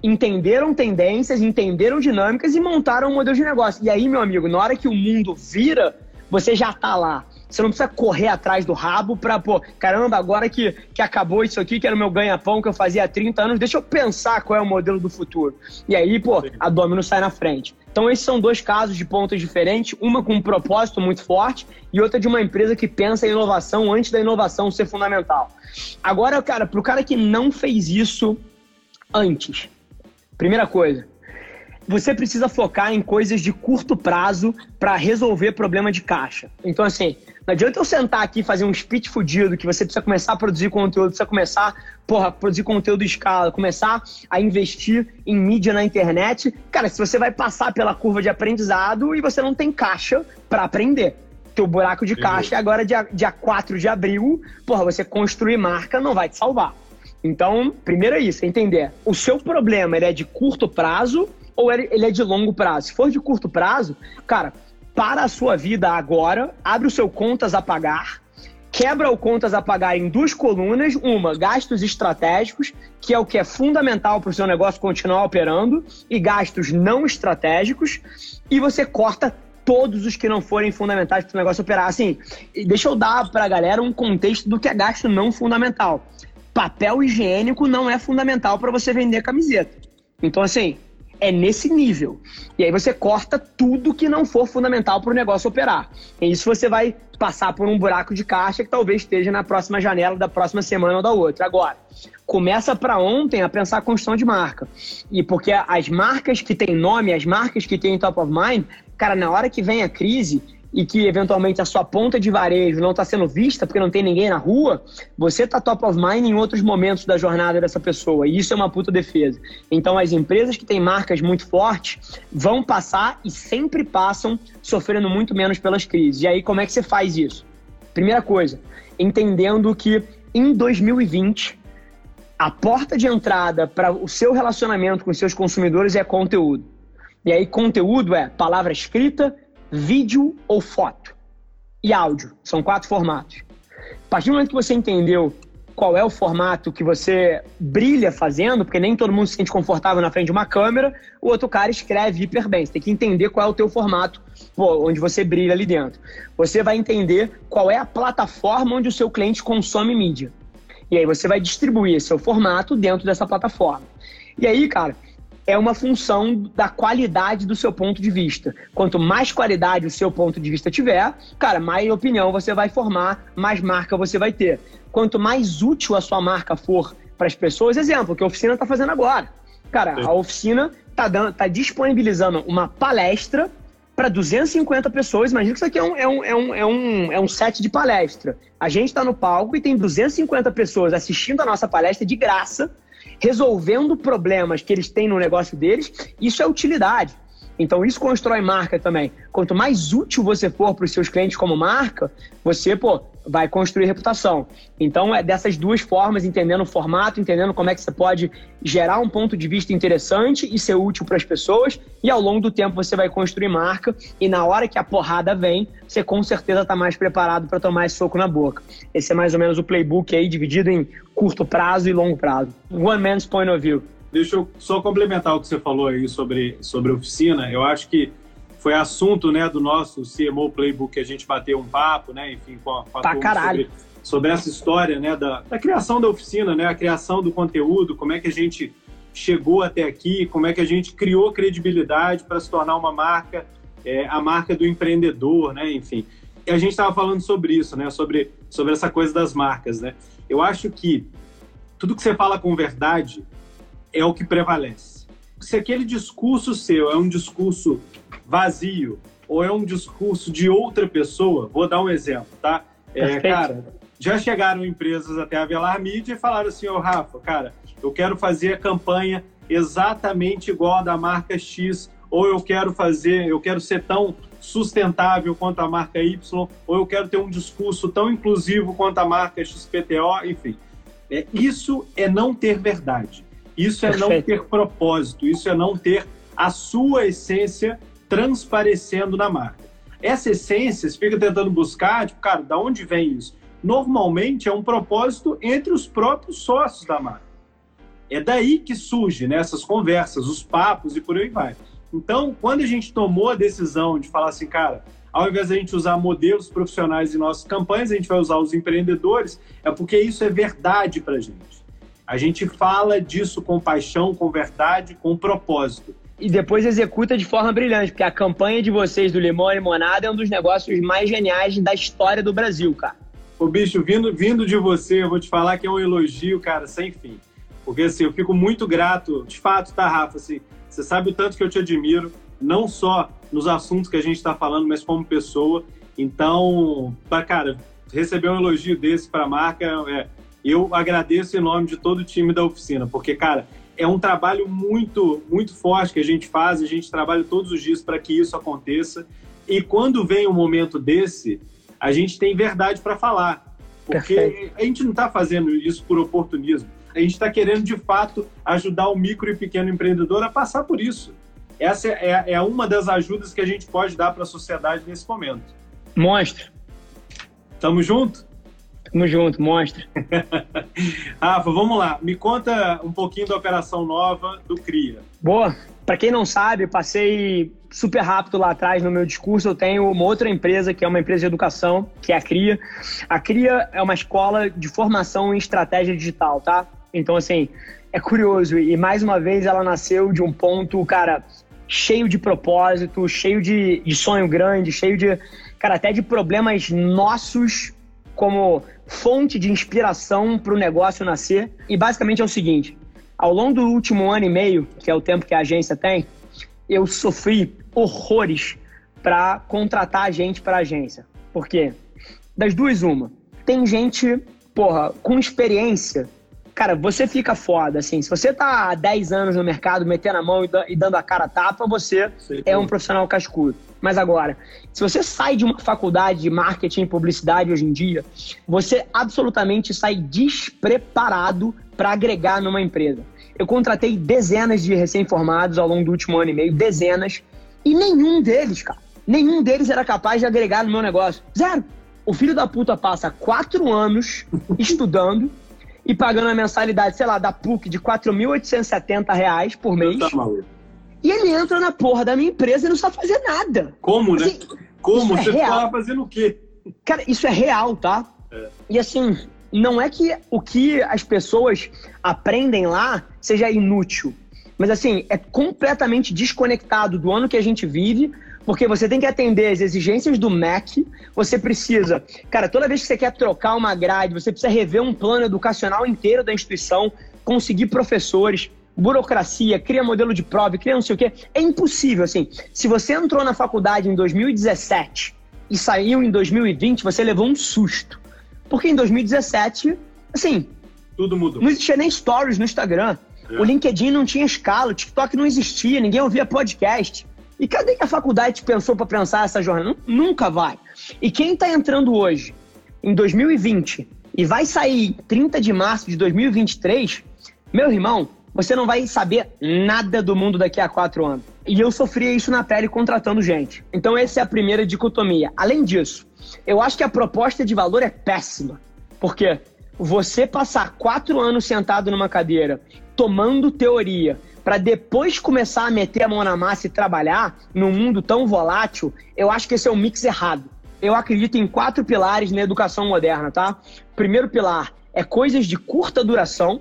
B: entenderam tendências, entenderam dinâmicas e montaram um modelo de negócio. E aí, meu amigo, na hora que o mundo vira, você já está lá. Você não precisa correr atrás do rabo pra, pô, caramba, agora que, que acabou isso aqui, que era o meu ganha-pão que eu fazia há 30 anos, deixa eu pensar qual é o modelo do futuro. E aí, pô, a Domino sai na frente. Então, esses são dois casos de pontas diferentes, uma com um propósito muito forte e outra de uma empresa que pensa em inovação antes da inovação ser fundamental. Agora, cara, pro cara que não fez isso antes, primeira coisa, você precisa focar em coisas de curto prazo para resolver problema de caixa. Então, assim, não adianta eu sentar aqui e fazer um speech fudido que você precisa começar a produzir conteúdo, precisa começar, porra, a produzir conteúdo escala, começar a investir em mídia na internet. Cara, se você vai passar pela curva de aprendizado e você não tem caixa para aprender. Teu buraco de caixa é agora dia, dia 4 de abril, porra, você construir marca não vai te salvar. Então, primeiro é isso, é entender. O seu problema ele é de curto prazo ou ele é de longo prazo? Se for de curto prazo, cara, para a sua vida agora, abre o seu contas a pagar, quebra o contas a pagar em duas colunas, uma, gastos estratégicos, que é o que é fundamental para o seu negócio continuar operando, e gastos não estratégicos, e você corta todos os que não forem fundamentais para o negócio operar. Assim, deixa eu dar para a galera um contexto do que é gasto não fundamental. Papel higiênico não é fundamental para você vender camiseta. Então, assim, é nesse nível. E aí você corta tudo que não for fundamental para o negócio operar. E isso você vai passar por um buraco de caixa que talvez esteja na próxima janela da próxima semana ou da outra. Agora, começa para ontem a pensar a construção de marca. E porque as marcas que têm nome, as marcas que têm top of mind, cara, na hora que vem a crise, e que eventualmente a sua ponta de varejo não está sendo vista porque não tem ninguém na rua, você está top of mind em outros momentos da jornada dessa pessoa. E isso é uma puta defesa. Então as empresas que têm marcas muito fortes vão passar e sempre passam sofrendo muito menos pelas crises. E aí como é que você faz isso? Primeira coisa, entendendo que em 2020 a porta de entrada para o seu relacionamento com os seus consumidores é conteúdo. E aí, conteúdo é palavra escrita, vídeo ou foto. E áudio. São quatro formatos. A partir do momento que você entendeu qual é o formato que você brilha fazendo, porque nem todo mundo se sente confortável na frente de uma câmera, o outro cara escreve hiper bem. Você tem que entender qual é o teu formato, pô, onde você brilha ali dentro. Você vai entender qual é a plataforma onde o seu cliente consome mídia. E aí você vai distribuir seu formato dentro dessa plataforma. E aí, cara, é uma função da qualidade do seu ponto de vista. Quanto mais qualidade o seu ponto de vista tiver, cara, mais opinião você vai formar, mais marca você vai ter. Quanto mais útil a sua marca for para as pessoas, exemplo, que a oficina está fazendo agora. Cara, a oficina está tá disponibilizando uma palestra para 250 pessoas. Imagina que isso aqui é um, é um, é um, é um, é um set de palestra. A gente está no palco e tem 250 pessoas assistindo a nossa palestra de graça, resolvendo problemas que eles têm no negócio deles. Isso é utilidade. Então isso constrói marca também. Quanto mais útil você for para os seus clientes como marca, você, pô, vai construir reputação. Então é dessas duas formas, entendendo o formato, entendendo como é que você pode gerar um ponto de vista interessante e ser útil para as pessoas, e ao longo do tempo você vai construir marca e na hora que a porrada vem, você com certeza está mais preparado para tomar esse soco na boca. Esse é mais ou menos o playbook aí dividido em curto prazo e longo prazo. One man's point of view.
C: Deixa eu só complementar o que você falou aí sobre, sobre oficina. Eu acho que foi assunto né, do nosso CMO Playbook que a gente bateu um papo, né? Enfim, com a,
B: com caralho.
C: Sobre, sobre, essa história né, da, da criação da oficina, né? A criação do conteúdo, como é que a gente chegou até aqui, como é que a gente criou credibilidade para se tornar uma marca, é, a marca do empreendedor, né? Enfim. E a gente estava falando sobre isso, né? Sobre, sobre essa coisa das marcas, né? Eu acho que tudo que você fala com verdade é o que prevalece. Se aquele discurso seu é um discurso vazio ou é um discurso de outra pessoa, vou dar um exemplo, tá? É, cara, já chegaram empresas até a Velar Mídia e falaram assim, ô oh, Rafa, cara, eu quero fazer a campanha exatamente igual a da marca X, ou eu quero fazer, eu quero ser tão sustentável quanto a marca Y, ou eu quero ter um discurso tão inclusivo quanto a marca XPTO, enfim. É, isso é não ter verdade. Isso é Perfeito. não ter propósito, isso é não ter a sua essência transparecendo na marca. Essa essência, você fica tentando buscar, tipo, cara, da onde vem isso? Normalmente é um propósito entre os próprios sócios da marca. É daí que surge né, essas conversas, os papos e por aí vai. Então, quando a gente tomou a decisão de falar assim, cara, ao invés de a gente usar modelos profissionais em nossas campanhas, a gente vai usar os empreendedores, é porque isso é verdade para a gente. A gente fala disso com paixão, com verdade, com propósito.
B: E depois executa de forma brilhante, porque a campanha de vocês do Limão e Limonada é um dos negócios mais geniais da história do Brasil, cara.
C: Ô, bicho, vindo, vindo de você, eu vou te falar que é um elogio, cara, sem fim. Porque, assim, eu fico muito grato, de fato, tá, Rafa? Assim, você sabe o tanto que eu te admiro, não só nos assuntos que a gente está falando, mas como pessoa. Então, pra, cara, receber um elogio desse para a marca é, eu agradeço em nome de todo o time da oficina, porque, cara, é um trabalho muito, muito forte que a gente faz, a gente trabalha todos os dias para que isso aconteça. E quando vem um momento desse, a gente tem verdade para falar. Porque Perfeito. a gente não está fazendo isso por oportunismo. A gente está querendo, de fato, ajudar o micro e pequeno empreendedor a passar por isso. Essa é, é uma das ajudas que a gente pode dar para a sociedade nesse momento.
B: Monstro.
C: Tamo junto?
B: Tamo junto, mostra.
C: Rafa, vamos lá. Me conta um pouquinho da operação nova do CRIA.
B: Boa. Para quem não sabe, passei super rápido lá atrás no meu discurso. Eu tenho uma outra empresa que é uma empresa de educação, que é a CRIA. A CRIA é uma escola de formação em estratégia digital, tá? Então, assim, é curioso. E mais uma vez ela nasceu de um ponto, cara, cheio de propósito, cheio de, de sonho grande, cheio de, cara, até de problemas nossos como fonte de inspiração para o negócio nascer. E basicamente é o seguinte: ao longo do último ano e meio, que é o tempo que a agência tem, eu sofri horrores para contratar a gente para agência. Por quê? Das duas, uma. Tem gente, porra, com experiência. Cara, você fica foda, assim. Se você tá há 10 anos no mercado, metendo a mão e dando a cara a tapa, você Sim, é um profissional cascudo. Mas agora, se você sai de uma faculdade de marketing e publicidade hoje em dia, você absolutamente sai despreparado para agregar numa empresa. Eu contratei dezenas de recém-formados ao longo do último ano e meio, dezenas, e nenhum deles, cara, nenhum deles era capaz de agregar no meu negócio. Zero. O filho da puta passa quatro anos estudando e pagando a mensalidade, sei lá, da PUC de 4.870 reais por mês. Tá e ele entra na porra da minha empresa e não sabe fazer nada.
C: Como, né? assim, né? Como? É Você real. fazendo o quê?
B: Cara, isso é real, tá? É. E assim, não é que o que as pessoas aprendem lá seja inútil. Mas assim, é completamente desconectado do ano que a gente vive, porque você tem que atender as exigências do MEC, você precisa, cara, toda vez que você quer trocar uma grade, você precisa rever um plano educacional inteiro da instituição, conseguir professores, burocracia, cria modelo de prova, cria não sei o quê. É impossível, assim. Se você entrou na faculdade em 2017 e saiu em 2020, você levou um susto. Porque em 2017, assim.
C: Tudo mudou.
B: Não existia nem stories no Instagram. É. O LinkedIn não tinha escala, o TikTok não existia, ninguém ouvia podcast. E cadê que a faculdade pensou para pensar essa jornada? Nunca vai. E quem está entrando hoje, em 2020, e vai sair 30 de março de 2023, meu irmão, você não vai saber nada do mundo daqui a quatro anos. E eu sofria isso na pele contratando gente. Então, essa é a primeira dicotomia. Além disso, eu acho que a proposta de valor é péssima. Porque você passar quatro anos sentado numa cadeira, tomando teoria, para depois começar a meter a mão na massa e trabalhar num mundo tão volátil, eu acho que esse é um mix errado. Eu acredito em quatro pilares na educação moderna, tá? Primeiro pilar é coisas de curta duração.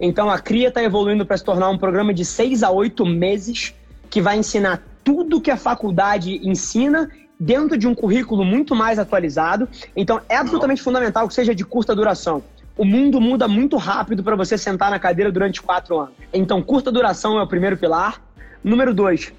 B: Então a CRIA está evoluindo para se tornar um programa de seis a oito meses que vai ensinar tudo que a faculdade ensina dentro de um currículo muito mais atualizado. Então é absolutamente fundamental que seja de curta duração. O mundo muda muito rápido para você sentar na cadeira durante quatro anos. Então, curta duração é o primeiro pilar. Número dois,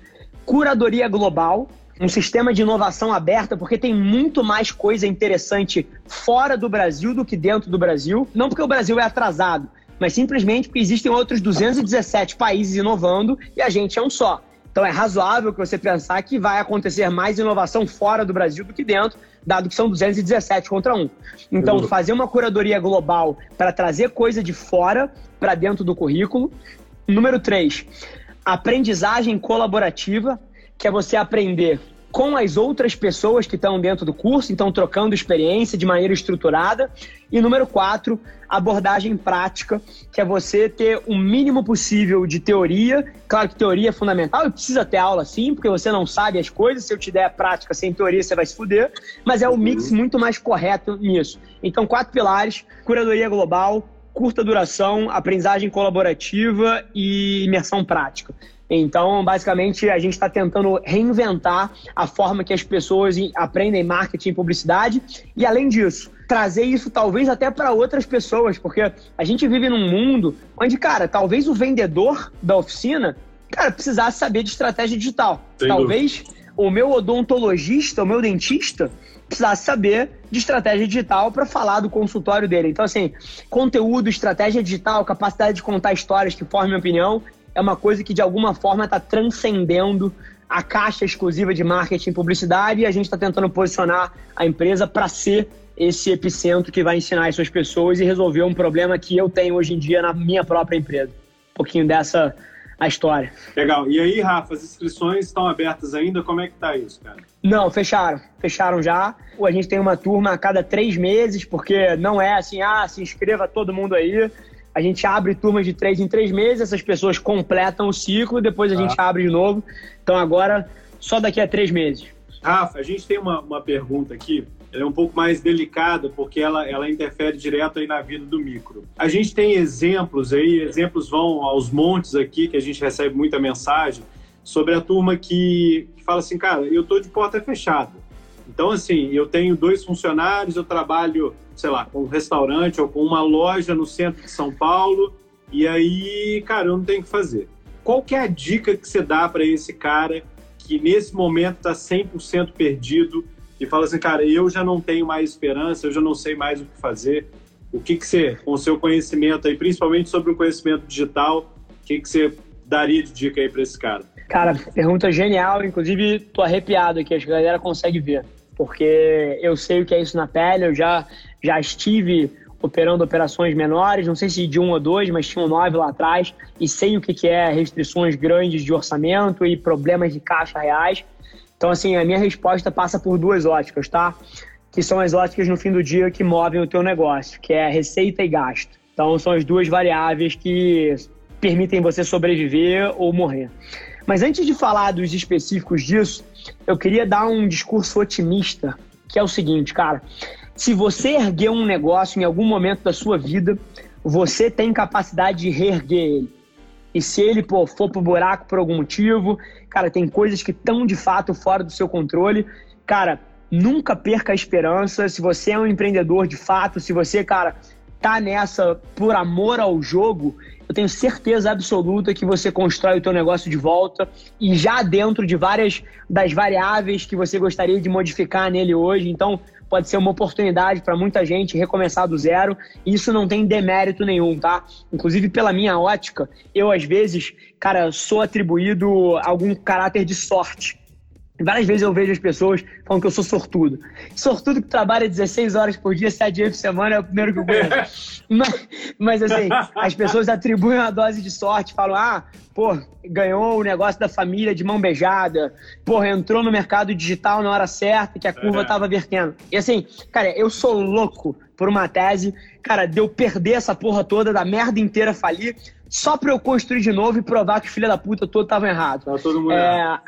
B: curadoria global um sistema de inovação aberta, porque tem muito mais coisa interessante fora do Brasil do que dentro do Brasil. Não porque o Brasil é atrasado, mas simplesmente porque existem outros 217 países inovando e a gente é um só. Então é razoável que você pensar que vai acontecer mais inovação fora do Brasil do que dentro, dado que são 217 contra um. Então, fazer uma curadoria global para trazer coisa de fora para dentro do currículo. Número 3, aprendizagem colaborativa, que é você aprender com as outras pessoas que estão dentro do curso, então trocando experiência de maneira estruturada. E número quatro, abordagem prática, que é você ter o mínimo possível de teoria. Claro que teoria é fundamental e precisa ter aula sim, porque você não sabe as coisas. Se eu te der a prática sem teoria, você vai se fuder. Mas é o mix uhum. muito mais correto nisso. Então, quatro pilares: curadoria global, curta duração, aprendizagem colaborativa e imersão prática. Então, basicamente, a gente está tentando reinventar a forma que as pessoas aprendem marketing e publicidade. E, além disso, trazer isso talvez até para outras pessoas, porque a gente vive num mundo onde, cara, talvez o vendedor da oficina, cara, precisasse saber de estratégia digital. Talvez dúvida. o meu odontologista, o meu dentista, precisasse saber de estratégia digital para falar do consultório dele. Então, assim, conteúdo, estratégia digital, capacidade de contar histórias que formem opinião, é uma coisa que de alguma forma está transcendendo a caixa exclusiva de marketing e publicidade e a gente está tentando posicionar a empresa para ser esse epicentro que vai ensinar as suas pessoas e resolver um problema que eu tenho hoje em dia na minha própria empresa. Um pouquinho dessa a história.
C: Legal. E aí, Rafa, as inscrições estão abertas ainda? Como é que tá isso, cara?
B: Não, fecharam. Fecharam já. A gente tem uma turma a cada três meses, porque não é assim, ah, se inscreva todo mundo aí. A gente abre turmas de três em três meses, essas pessoas completam o ciclo, depois a gente ah. abre de novo. Então agora, só daqui a três meses.
C: Rafa, a gente tem uma, uma pergunta aqui, ela é um pouco mais delicada, porque ela, ela interfere direto aí na vida do micro. A gente tem exemplos aí, exemplos vão aos montes aqui, que a gente recebe muita mensagem, sobre a turma que, que fala assim, cara, eu tô de porta fechada. Então, assim, eu tenho dois funcionários, eu trabalho sei lá, com um restaurante ou com uma loja no centro de São Paulo, e aí, cara, eu não tenho o que fazer. Qual que é a dica que você dá para esse cara que nesse momento está 100% perdido e fala assim, cara, eu já não tenho mais esperança, eu já não sei mais o que fazer. O que, que você, com o seu conhecimento aí, principalmente sobre o conhecimento digital, o que, que você daria de dica aí para esse cara?
B: Cara, pergunta genial. Inclusive, tô arrepiado aqui, acho que a galera consegue ver. Porque eu sei o que é isso na pele, eu já, já estive operando operações menores, não sei se de um ou dois, mas tinham nove lá atrás, e sei o que, que é restrições grandes de orçamento e problemas de caixa reais. Então, assim, a minha resposta passa por duas óticas, tá? Que são as óticas no fim do dia que movem o teu negócio, que é receita e gasto. Então, são as duas variáveis que permitem você sobreviver ou morrer. Mas antes de falar dos específicos disso, eu queria dar um discurso otimista, que é o seguinte, cara. Se você erguer um negócio em algum momento da sua vida, você tem capacidade de reerguer ele. E se ele pô, for pro buraco por algum motivo, cara, tem coisas que estão de fato fora do seu controle. Cara, nunca perca a esperança. Se você é um empreendedor de fato, se você, cara, tá nessa por amor ao jogo, eu tenho certeza absoluta que você constrói o teu negócio de volta e já dentro de várias das variáveis que você gostaria de modificar nele hoje. Então, pode ser uma oportunidade para muita gente recomeçar do zero. Isso não tem demérito nenhum, tá? Inclusive, pela minha ótica, eu às vezes, cara, sou atribuído algum caráter de sorte Várias vezes eu vejo as pessoas falando que eu sou sortudo. Sortudo que trabalha 16 horas por dia, 7 dias por semana, é o primeiro que eu conheço. mas, mas, assim, as pessoas atribuem uma dose de sorte, falam, ah, pô, ganhou o negócio da família de mão beijada, pô, entrou no mercado digital na hora certa, que a curva é. tava vertendo. E assim, cara, eu sou louco por uma tese, cara, de eu perder essa porra toda, da merda inteira falir, só pra eu construir de novo e provar que filha da puta todo tava errado.
C: Tá todo mundo é, errado.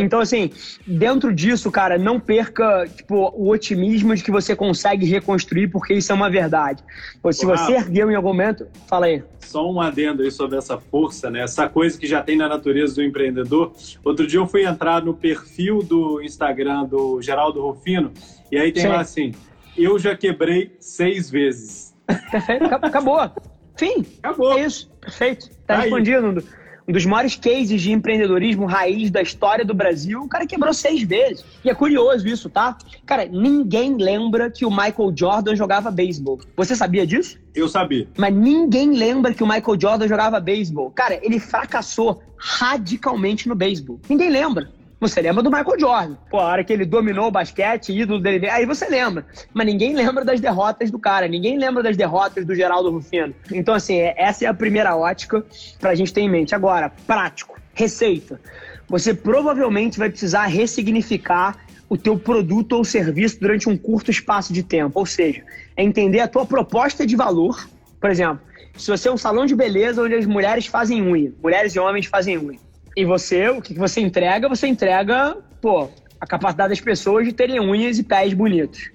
B: Então, assim, dentro disso, cara, não perca tipo, o otimismo de que você consegue reconstruir, porque isso é uma verdade. Pois, se você ergueu em algum momento, fala aí.
C: Só um adendo aí sobre essa força, né? Essa coisa que já tem na natureza do empreendedor. Outro dia eu fui entrar no perfil do Instagram do Geraldo Rufino, e aí tem Sim. lá assim: eu já quebrei seis vezes.
B: Perfeito, acabou. Fim. Acabou. É isso. Perfeito. Tá, tá respondido um dos maiores cases de empreendedorismo raiz da história do Brasil, o cara quebrou seis vezes. E é curioso isso, tá? Cara, ninguém lembra que o Michael Jordan jogava beisebol. Você sabia disso?
C: Eu sabia.
B: Mas ninguém lembra que o Michael Jordan jogava beisebol. Cara, ele fracassou radicalmente no beisebol. Ninguém lembra. Você lembra do Michael Jordan. Pô, a hora que ele dominou o basquete, ídolo dele, aí você lembra. Mas ninguém lembra das derrotas do cara, ninguém lembra das derrotas do Geraldo Rufino. Então, assim, é, essa é a primeira ótica pra gente ter em mente. Agora, prático, receita. Você provavelmente vai precisar ressignificar o teu produto ou serviço durante um curto espaço de tempo. Ou seja, é entender a tua proposta de valor. Por exemplo, se você é um salão de beleza onde as mulheres fazem unha, mulheres e homens fazem unha e você, o que você entrega? Você entrega, pô, a capacidade das pessoas de terem unhas e pés bonitos.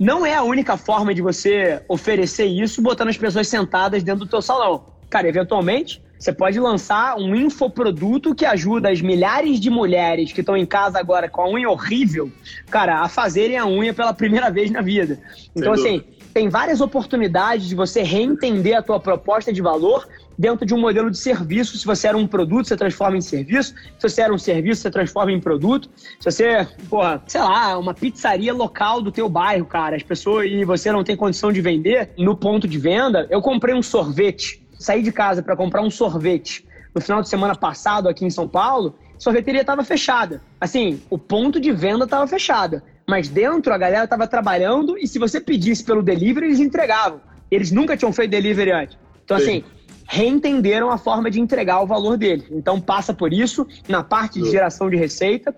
B: Não é a única forma de você oferecer isso botando as pessoas sentadas dentro do teu salão. Cara, eventualmente, você pode lançar um infoproduto que ajuda as milhares de mulheres que estão em casa agora com a unha horrível, cara, a fazerem a unha pela primeira vez na vida. Então, assim, tem várias oportunidades de você reentender a tua proposta de valor dentro de um modelo de serviço. Se você era um produto, você transforma em serviço. Se você era um serviço, você transforma em produto. Se você, porra, sei lá, uma pizzaria local do teu bairro, cara, as pessoas e você não tem condição de vender no ponto de venda. Eu comprei um sorvete, saí de casa para comprar um sorvete no final de semana passado aqui em São Paulo. Sorveteria estava fechada. Assim, o ponto de venda estava fechado. Mas dentro a galera estava trabalhando e se você pedisse pelo delivery, eles entregavam. Eles nunca tinham feito delivery antes. Então, Sim. assim, reentenderam a forma de entregar o valor dele. Então passa por isso na parte de geração de receita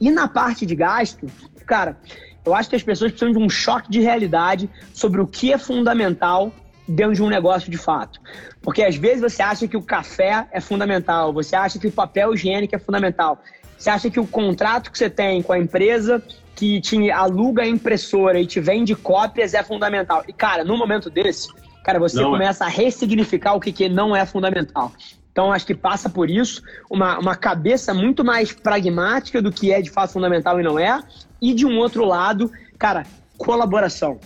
B: e na parte de gasto, cara, eu acho que as pessoas precisam de um choque de realidade sobre o que é fundamental dentro de um negócio de fato. Porque às vezes você acha que o café é fundamental, você acha que o papel higiênico é fundamental, você acha que o contrato que você tem com a empresa que te aluga a impressora e te vende cópias é fundamental. E cara, no momento desse, cara, você não é. começa é. a ressignificar o que, que não é fundamental. Então, acho que passa por isso, uma, uma cabeça muito mais pragmática do que é de fato fundamental e não é. E de um outro lado, cara, colaboração.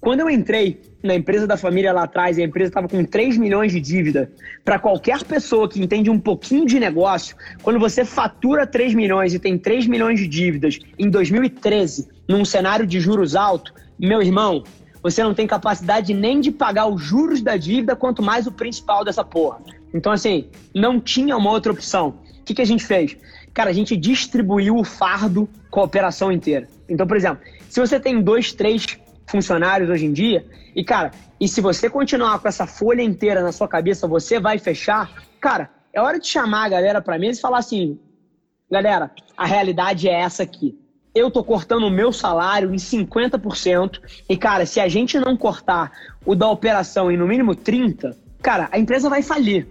B: Quando eu entrei na empresa da família lá atrás, a empresa estava com 3 milhões de dívida. Para qualquer pessoa que entende um pouquinho de negócio, quando você fatura 3 milhões e tem 3 milhões de dívidas em 2013, num cenário de juros alto, meu irmão, você não tem capacidade nem de pagar os juros da dívida, quanto mais o principal dessa porra. Então, assim, não tinha uma outra opção. O que, que a gente fez? Cara, a gente distribuiu o fardo com a operação inteira. Então, por exemplo, se você tem dois, três funcionários hoje em dia, e cara, e se você continuar com essa folha inteira na sua cabeça, você vai fechar, cara, é hora de chamar a galera para mesa e falar assim: galera, a realidade é essa aqui. Eu tô cortando o meu salário em 50%, e cara, se a gente não cortar o da operação em no mínimo 30%, cara, a empresa vai falir.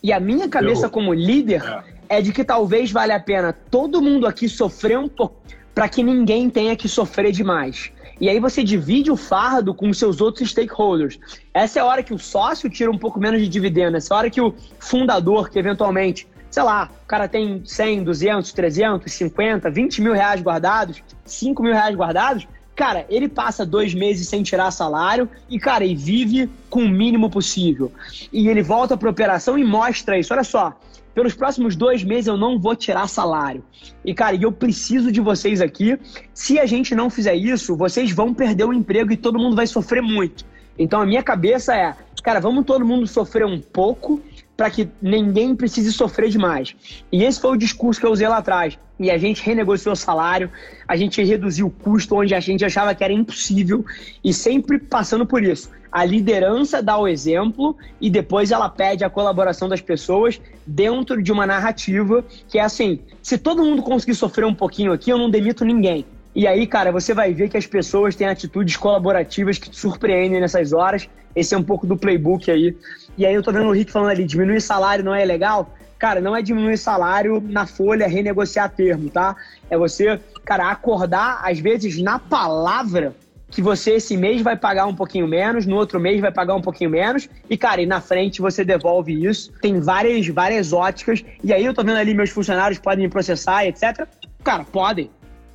B: E a minha cabeça Eu... como líder é. é de que talvez valha a pena todo mundo aqui sofrer um pouco para que ninguém tenha que sofrer demais. E aí você divide o fardo com os seus outros stakeholders. Essa é a hora que o sócio tira um pouco menos de dividendo, essa é a hora que o fundador, que eventualmente, sei lá, o cara tem 100, 200, 300, 50, 20 mil reais guardados, 5 mil reais guardados, cara, ele passa dois meses sem tirar salário e, cara, e vive com o mínimo possível. E ele volta para operação e mostra isso. Olha só, pelos próximos dois meses eu não vou tirar salário. E, cara, eu preciso de vocês aqui. Se a gente não fizer isso, vocês vão perder o emprego e todo mundo vai sofrer muito. Então a minha cabeça é, cara, vamos todo mundo sofrer um pouco para que ninguém precise sofrer demais. E esse foi o discurso que eu usei lá atrás. E a gente renegociou o salário, a gente reduziu o custo onde a gente achava que era impossível e sempre passando por isso. A liderança dá o exemplo e depois ela pede a colaboração das pessoas dentro de uma narrativa que é assim: se todo mundo conseguir sofrer um pouquinho aqui, eu não demito ninguém. E aí, cara, você vai ver que as pessoas têm atitudes colaborativas que te surpreendem nessas horas. Esse é um pouco do playbook aí e aí eu tô vendo o Rick falando ali, diminuir salário não é legal. Cara, não é diminuir salário na folha, renegociar termo, tá? É você, cara, acordar, às vezes, na palavra, que você esse mês vai pagar um pouquinho menos, no outro mês vai pagar um pouquinho menos, e, cara, e na frente você devolve isso. Tem várias, várias óticas, e aí eu tô vendo ali meus funcionários podem me processar, etc. Cara, podem.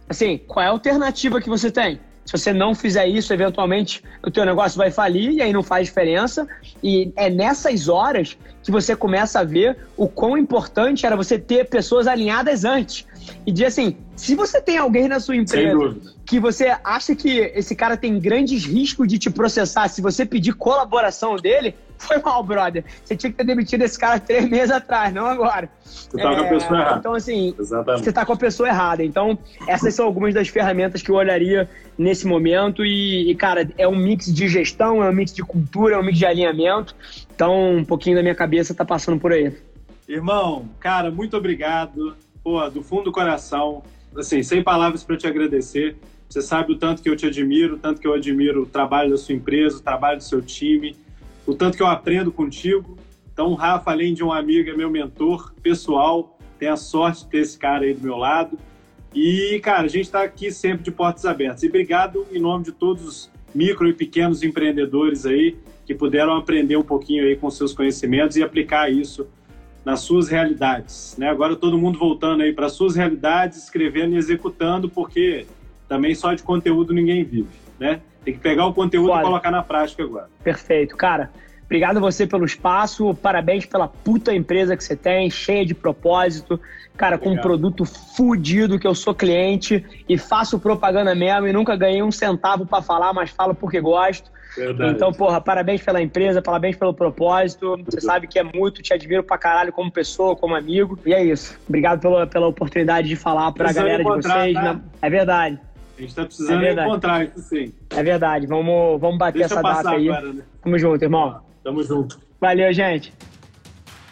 B: Assim, qual é a alternativa que você tem? Se você não fizer isso, eventualmente o teu negócio vai falir e aí não faz diferença. E é nessas horas que você começa a ver o quão importante era você ter pessoas alinhadas antes. E dizer assim, se você tem alguém na sua empresa que você acha que esse cara tem grandes riscos de te processar, se você pedir colaboração dele, foi mal, brother. Você tinha que ter demitido esse cara três meses atrás, não agora.
C: Você tá é, com a pessoa errada.
B: Então, assim, Exatamente. você tá com a pessoa errada. Então, essas são algumas das ferramentas que eu olharia nesse momento. E, e, cara, é um mix de gestão, é um mix de cultura, é um mix de alinhamento. Então, um pouquinho da minha cabeça tá passando por aí.
C: Irmão, cara, muito obrigado. Pô, do fundo do coração. Assim, sem palavras para te agradecer. Você sabe o tanto que eu te admiro, o tanto que eu admiro o trabalho da sua empresa, o trabalho do seu time o tanto que eu aprendo contigo. Então, o Rafa, além de um amigo, é meu mentor pessoal. Tenho a sorte de ter esse cara aí do meu lado. E, cara, a gente está aqui sempre de portas abertas. E obrigado em nome de todos os micro e pequenos empreendedores aí que puderam aprender um pouquinho aí com seus conhecimentos e aplicar isso nas suas realidades. Né? Agora todo mundo voltando aí para suas realidades, escrevendo e executando, porque também só de conteúdo ninguém vive, né? Tem que pegar o conteúdo Pode. e colocar na prática agora.
B: Perfeito, cara. Obrigado a você pelo espaço, parabéns pela puta empresa que você tem, cheia de propósito, cara, Obrigado. com um produto fudido que eu sou cliente e faço propaganda mesmo e nunca ganhei um centavo para falar, mas falo porque gosto. Verdade. Então, porra, parabéns pela empresa, parabéns pelo propósito. Você sabe que é muito, te admiro pra caralho como pessoa, como amigo. E é isso. Obrigado pela, pela oportunidade de falar pra Precisando galera de vocês. Tá? É verdade.
C: A gente tá precisando é encontrar isso sim.
B: É verdade. Vamos, vamos bater Deixa essa data aí. Agora, né? Tamo junto, irmão.
C: Tamo junto.
B: Valeu, gente.